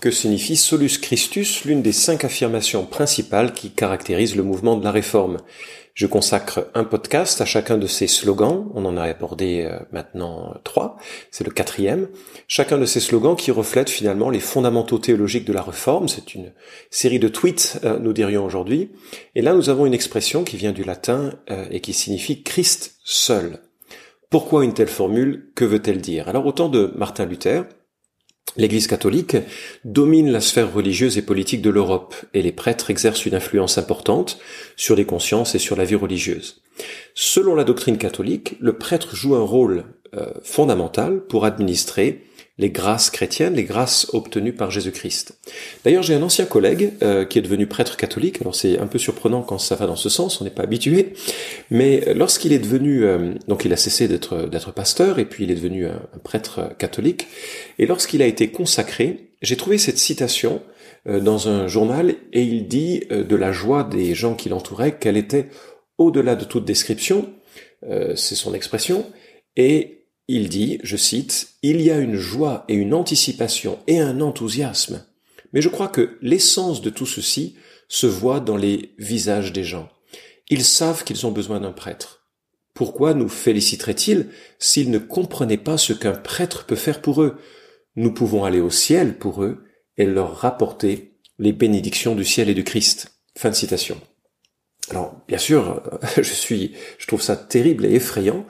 Que signifie Solus Christus, l'une des cinq affirmations principales qui caractérisent le mouvement de la réforme je consacre un podcast à chacun de ces slogans. On en a abordé euh, maintenant trois. C'est le quatrième. Chacun de ces slogans qui reflète finalement les fondamentaux théologiques de la réforme. C'est une série de tweets, euh, nous dirions aujourd'hui. Et là, nous avons une expression qui vient du latin euh, et qui signifie Christ seul. Pourquoi une telle formule? Que veut-elle dire? Alors, au temps de Martin Luther, L'Église catholique domine la sphère religieuse et politique de l'Europe et les prêtres exercent une influence importante sur les consciences et sur la vie religieuse. Selon la doctrine catholique, le prêtre joue un rôle euh, fondamental pour administrer les grâces chrétiennes, les grâces obtenues par Jésus-Christ. D'ailleurs, j'ai un ancien collègue euh, qui est devenu prêtre catholique. Alors c'est un peu surprenant quand ça va dans ce sens, on n'est pas habitué. Mais lorsqu'il est devenu, euh, donc il a cessé d'être pasteur et puis il est devenu un, prêtre catholique. Et lorsqu'il a été consacré, j'ai trouvé cette citation euh, dans un journal et il dit de la joie des gens qui l'entouraient qu'elle était au-delà de toute description. c'est son expression. Et il dit, je cite, Il y a une joie et une anticipation et un enthousiasme. Mais je crois que l'essence de tout ceci se voit dans les visages des gens. Ils savent qu'ils ont besoin d'un prêtre. Pourquoi nous féliciteraient-ils s'ils ne comprenaient pas ce qu'un prêtre peut faire pour eux? Nous pouvons aller au ciel pour eux et leur rapporter les bénédictions du ciel et du Christ. Fin de citation. Alors, bien sûr, je suis, je trouve ça terrible et effrayant,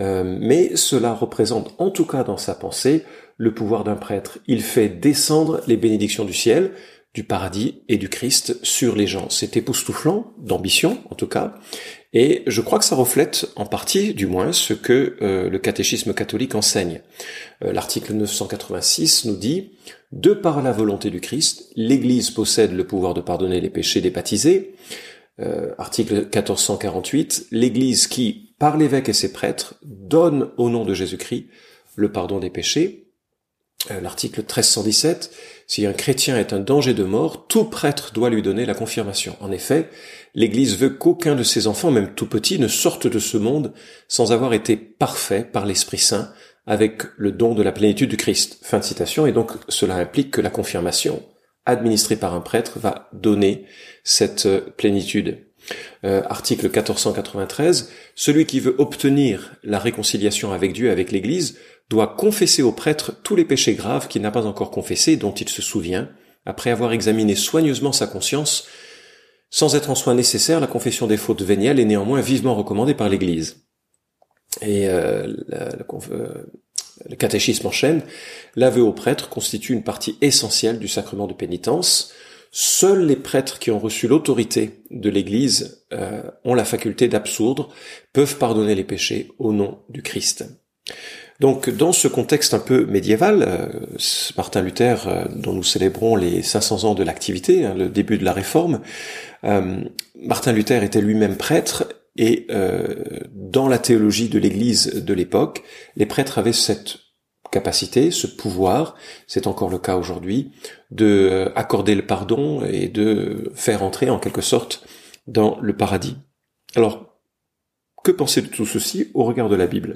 euh, mais cela représente, en tout cas dans sa pensée, le pouvoir d'un prêtre. Il fait descendre les bénédictions du ciel, du paradis et du Christ sur les gens. C'est époustouflant, d'ambition en tout cas, et je crois que ça reflète en partie, du moins, ce que euh, le catéchisme catholique enseigne. Euh, l'article 986 nous dit De par la volonté du Christ, l'Église possède le pouvoir de pardonner les péchés des baptisés. Euh, article 1448, l'Église qui, par l'évêque et ses prêtres, donne au nom de Jésus-Christ le pardon des péchés. Euh, l'article 1317, si un chrétien est un danger de mort, tout prêtre doit lui donner la confirmation. En effet, l'Église veut qu'aucun de ses enfants, même tout petits, ne sorte de ce monde sans avoir été parfait par l'Esprit Saint avec le don de la plénitude du Christ. Fin de citation. Et donc, cela implique que la confirmation administré par un prêtre va donner cette euh, plénitude. Euh, article 1493, celui qui veut obtenir la réconciliation avec Dieu, avec l'Église, doit confesser au prêtre tous les péchés graves qu'il n'a pas encore confessés, dont il se souvient, après avoir examiné soigneusement sa conscience. Sans être en soi nécessaire, la confession des fautes véniales est néanmoins vivement recommandée par l'Église. Et euh, la, le catéchisme enchaîne, l'aveu au prêtre constitue une partie essentielle du sacrement de pénitence. Seuls les prêtres qui ont reçu l'autorité de l'Église euh, ont la faculté d'absoudre, peuvent pardonner les péchés au nom du Christ. Donc dans ce contexte un peu médiéval, euh, Martin Luther, euh, dont nous célébrons les 500 ans de l'activité, hein, le début de la réforme, Martin Luther était lui-même prêtre et euh, dans la théologie de l'Église de l'époque, les prêtres avaient cette capacité, ce pouvoir, c'est encore le cas aujourd'hui, de euh, accorder le pardon et de faire entrer en quelque sorte dans le paradis. Alors, que penser de tout ceci au regard de la Bible?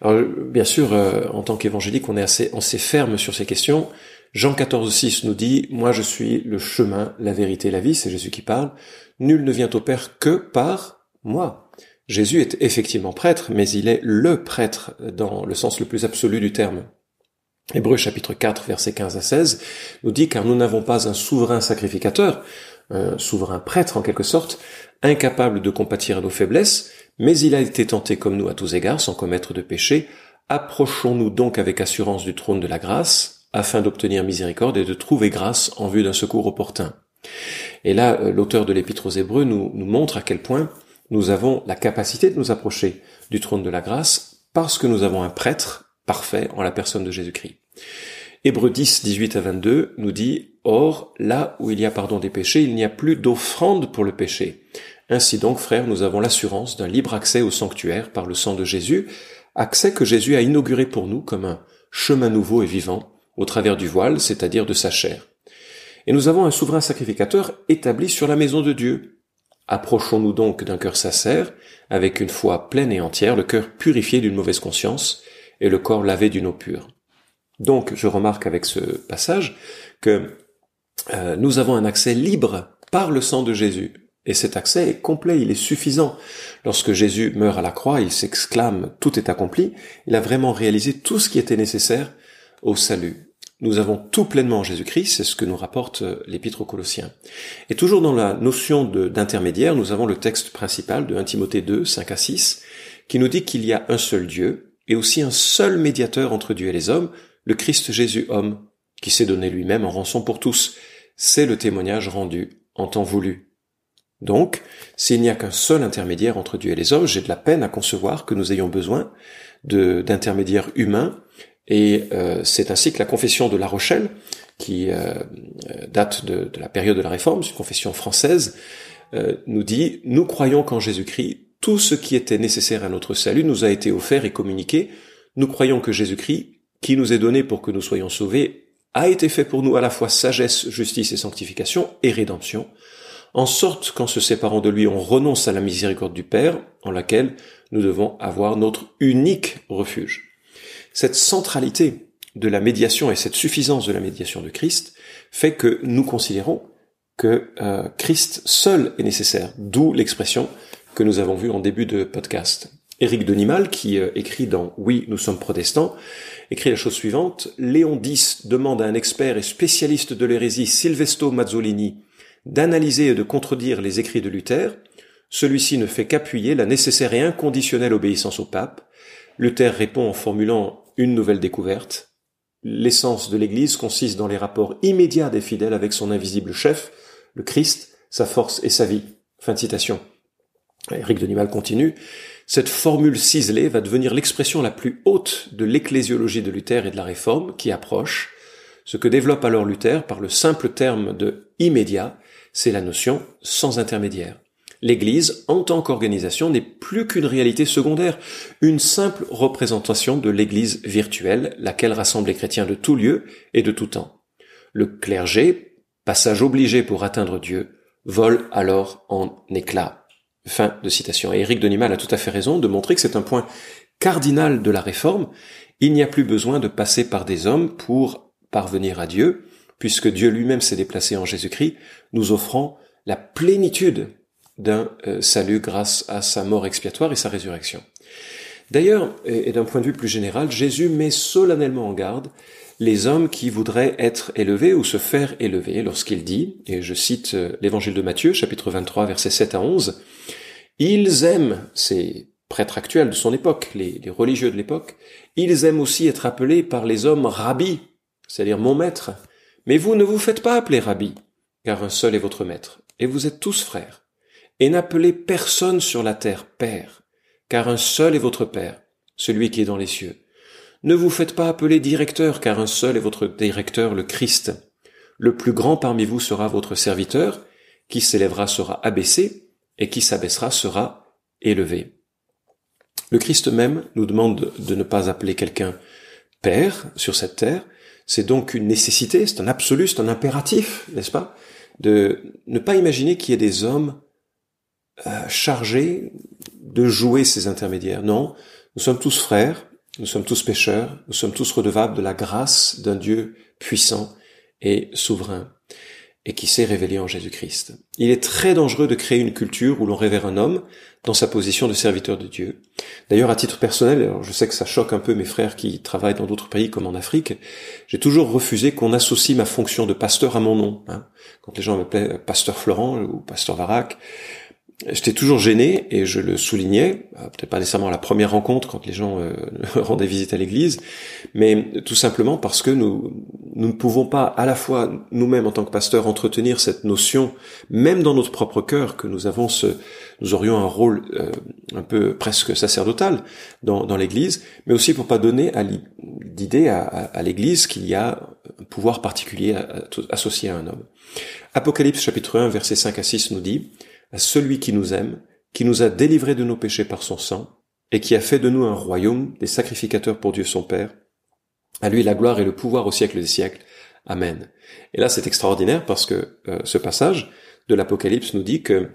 Alors, bien sûr, euh, en tant qu'évangélique, on est assez, ferme sur ces questions. Jean 14, 6 nous dit, moi je suis le chemin, la vérité, la vie, c'est Jésus qui parle. Nul ne vient au Père que par moi. Jésus est effectivement prêtre, mais il est le prêtre dans le sens le plus absolu du terme. Hébreu chapitre 4 versets 15 à 16 nous dit car nous n'avons pas un souverain sacrificateur, un souverain prêtre en quelque sorte, incapable de compatir à nos faiblesses, mais il a été tenté comme nous à tous égards sans commettre de péché. Approchons-nous donc avec assurance du trône de la grâce, afin d'obtenir miséricorde et de trouver grâce en vue d'un secours opportun. Et là, euh, l'auteur de l'Épître aux Hébreux nous, nous montre à quel point nous avons la capacité de nous approcher du trône de la grâce parce que nous avons un prêtre parfait en la personne de Jésus-Christ. Hébreux 10, 18 à 22 nous dit, Or, là où il y a pardon des péchés, il n'y a plus d'offrande pour le péché. Ainsi donc, frères, nous avons l'assurance d'un libre accès au sanctuaire par le sang de Jésus, accès que Jésus a inauguré pour nous comme un chemin nouveau et vivant, au travers du voile, c'est-à-dire de sa chair. Et nous avons un souverain sacrificateur établi sur la maison de Dieu. Approchons-nous donc d'un cœur sincère, avec une foi pleine et entière, le cœur purifié d'une mauvaise conscience, et le corps lavé d'une eau pure. Donc, je remarque avec ce passage que euh, nous avons un accès libre par le sang de Jésus. Et cet accès est complet, il est suffisant. Lorsque Jésus meurt à la croix, il s'exclame tout est accompli. Il a vraiment réalisé tout ce qui était nécessaire au salut. Nous avons tout pleinement en Jésus-Christ, c'est ce que nous rapporte euh, l'Épître aux Colossiens. Et toujours dans la notion d'intermédiaire, nous avons le texte principal de 1 Timothée 2, 5 à 6, qui nous dit qu'il y a un seul Dieu et aussi un seul médiateur entre Dieu et les hommes, le Christ Jésus homme, qui s'est donné lui-même en rançon pour tous. C'est le témoignage rendu en temps voulu. Donc, s'il n'y a qu'un seul intermédiaire entre Dieu et les hommes, j'ai de la peine à concevoir que nous ayons besoin d'intermédiaires humains, et euh, c'est ainsi que la confession de La Rochelle, qui euh, date de, la période de la Réforme, c'est une confession française, euh, nous dit, nous croyons qu'en Jésus-Christ, tout ce qui était nécessaire à notre salut nous a été offert et communiqué. Nous croyons que Jésus-Christ, qui nous est donné pour que nous soyons sauvés, a été fait pour nous à la fois sagesse, justice et sanctification et rédemption, en sorte qu'en se séparant de lui, on renonce à la miséricorde du Père, en laquelle nous devons avoir notre unique refuge. Cette centralité de la médiation et cette suffisance de la médiation de Christ fait que nous considérons que euh, Christ seul est nécessaire, d'où l'expression que nous avons vue en début de podcast. Éric Denimal, qui euh, écrit dans Oui, nous sommes protestants, écrit la chose suivante. Léon X demande à un expert et spécialiste de l'hérésie Silvesto Mazzolini d'analyser et de contredire les écrits de Luther. Celui-ci ne fait qu'appuyer la nécessaire et inconditionnelle obéissance au pape. Luther répond en formulant une nouvelle découverte. L'essence de l'Église consiste dans les rapports immédiats des fidèles avec son invisible chef, le Christ, sa force et sa vie. Fin de citation. Éric Denimal continue. Cette formule ciselée va devenir l'expression la plus haute de l'ecclésiologie de Luther et de la Réforme qui approche. Ce que développe alors Luther par le simple terme de immédiat, c'est la notion sans intermédiaire. L'Église, en tant qu'organisation, n'est plus qu'une réalité secondaire, une simple représentation de l'Église virtuelle, laquelle rassemble les chrétiens de tout lieu et de tout temps. Le clergé, passage obligé pour atteindre Dieu, vole alors en éclats. Fin de citation. Et Éric Denimal a tout à fait raison de montrer que c'est un point cardinal de la réforme. Il n'y a plus besoin de passer par des hommes pour parvenir à Dieu, puisque Dieu lui-même s'est déplacé en Jésus-Christ, nous offrant la plénitude d'un euh, salut grâce à sa mort expiatoire et sa résurrection. D'ailleurs, et d'un point de vue plus général, Jésus met solennellement en garde les hommes qui voudraient être élevés ou se faire élever lorsqu'il dit, et je cite euh, l'évangile de Matthieu, chapitre 23, versets 7 à 11, ils aiment, ces prêtres actuels de son époque, les, religieux de l'époque, ils aiment aussi être appelés par les hommes rabbis, c'est-à-dire mon maître. Mais vous ne vous faites pas appeler rabbi, car un seul est votre maître, et vous êtes tous frères. Et n'appelez personne sur la terre père, car un seul est votre père, celui qui est dans les cieux. Ne vous faites pas appeler directeur, car un seul est votre directeur, le Christ. Le plus grand parmi vous sera votre serviteur, qui s'élèvera sera abaissé, et qui s'abaissera sera élevé. Le Christ même nous demande de ne pas appeler quelqu'un Père sur cette terre. C'est donc une nécessité, c'est un absolu, c'est un impératif, n'est-ce pas De ne pas imaginer qu'il y ait des hommes euh, chargés de jouer ces intermédiaires. Non, nous sommes tous frères, nous sommes tous pécheurs, nous sommes tous redevables de la grâce d'un Dieu puissant et souverain, et qui s'est révélé en Jésus-Christ. Il est très dangereux de créer une culture où l'on révère un homme dans sa position de serviteur de Dieu. D'ailleurs, à titre personnel, je sais que ça choque un peu mes frères qui travaillent dans d'autres pays comme en Afrique, j'ai toujours refusé qu'on associe ma fonction de pasteur à mon nom. Hein. Quand les gens m'appelaient pasteur Florent ou pasteur Varac, J'étais toujours gêné et je le soulignais, euh, peut-être pas nécessairement à la première rencontre quand les gens euh, rendaient visite à l'église, mais tout simplement parce que nous, nous ne pouvons pas à la fois nous-mêmes en tant que pasteurs entretenir cette notion, même dans notre propre cœur, que nous avons ce, nous aurions un rôle euh, un peu presque sacerdotal dans, l'église, mais aussi pour pas donner à, à, l'église qu'il y a un pouvoir particulier associé à un homme. Apocalypse chapitre 1 verset 5 à 6 nous dit, à celui qui nous aime, qui nous a délivrés de nos péchés par son sang, et qui a fait de nous un royaume des sacrificateurs pour Dieu son Père. À lui la gloire et le pouvoir au siècle des siècles. Amen. Et là, c'est extraordinaire parce que euh, ce passage de l'Apocalypse nous dit que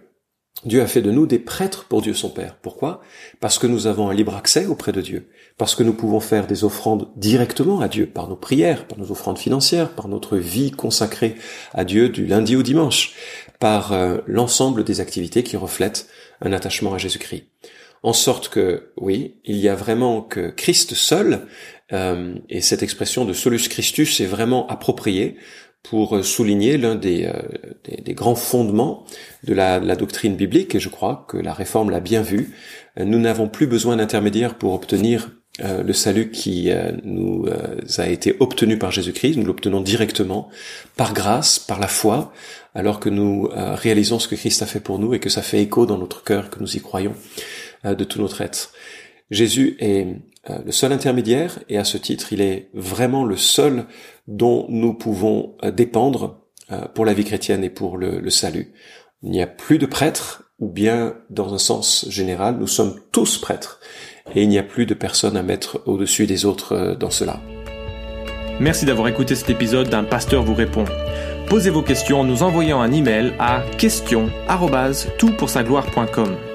Dieu a fait de nous des prêtres pour Dieu son Père. Pourquoi? Parce que nous avons un libre accès auprès de Dieu, parce que nous pouvons faire des offrandes directement à Dieu, par nos prières, par nos offrandes financières, par notre vie consacrée à Dieu du lundi au dimanche, par euh, l'ensemble des activités qui reflètent un attachement à Jésus-Christ. En sorte que, oui, il y a vraiment que Christ seul, euh, et cette expression de solus Christus est vraiment appropriée pour souligner l'un des, euh, des, grands fondements de la, doctrine biblique, et je crois que la réforme l'a bien vu. Nous n'avons plus besoin d'intermédiaires pour obtenir euh, le salut qui euh, nous a été obtenu par Jésus-Christ. Nous l'obtenons directement, par grâce, par la foi, alors que nous réalisons ce que Christ a fait pour nous et que ça fait écho dans notre cœur, que nous y croyons de tout notre être. Jésus est euh, le seul intermédiaire, et à ce titre, il est vraiment le seul dont nous pouvons euh, dépendre euh, pour la vie chrétienne et pour le, salut. Il n'y a plus de prêtres, ou bien, dans un sens général, nous sommes tous prêtres, et il n'y a plus de personnes à mettre au-dessus des autres dans cela. Merci d'avoir écouté cet épisode d'un pasteur vous répond. Posez vos questions en nous envoyant un email à question@toutpoursagloire.com.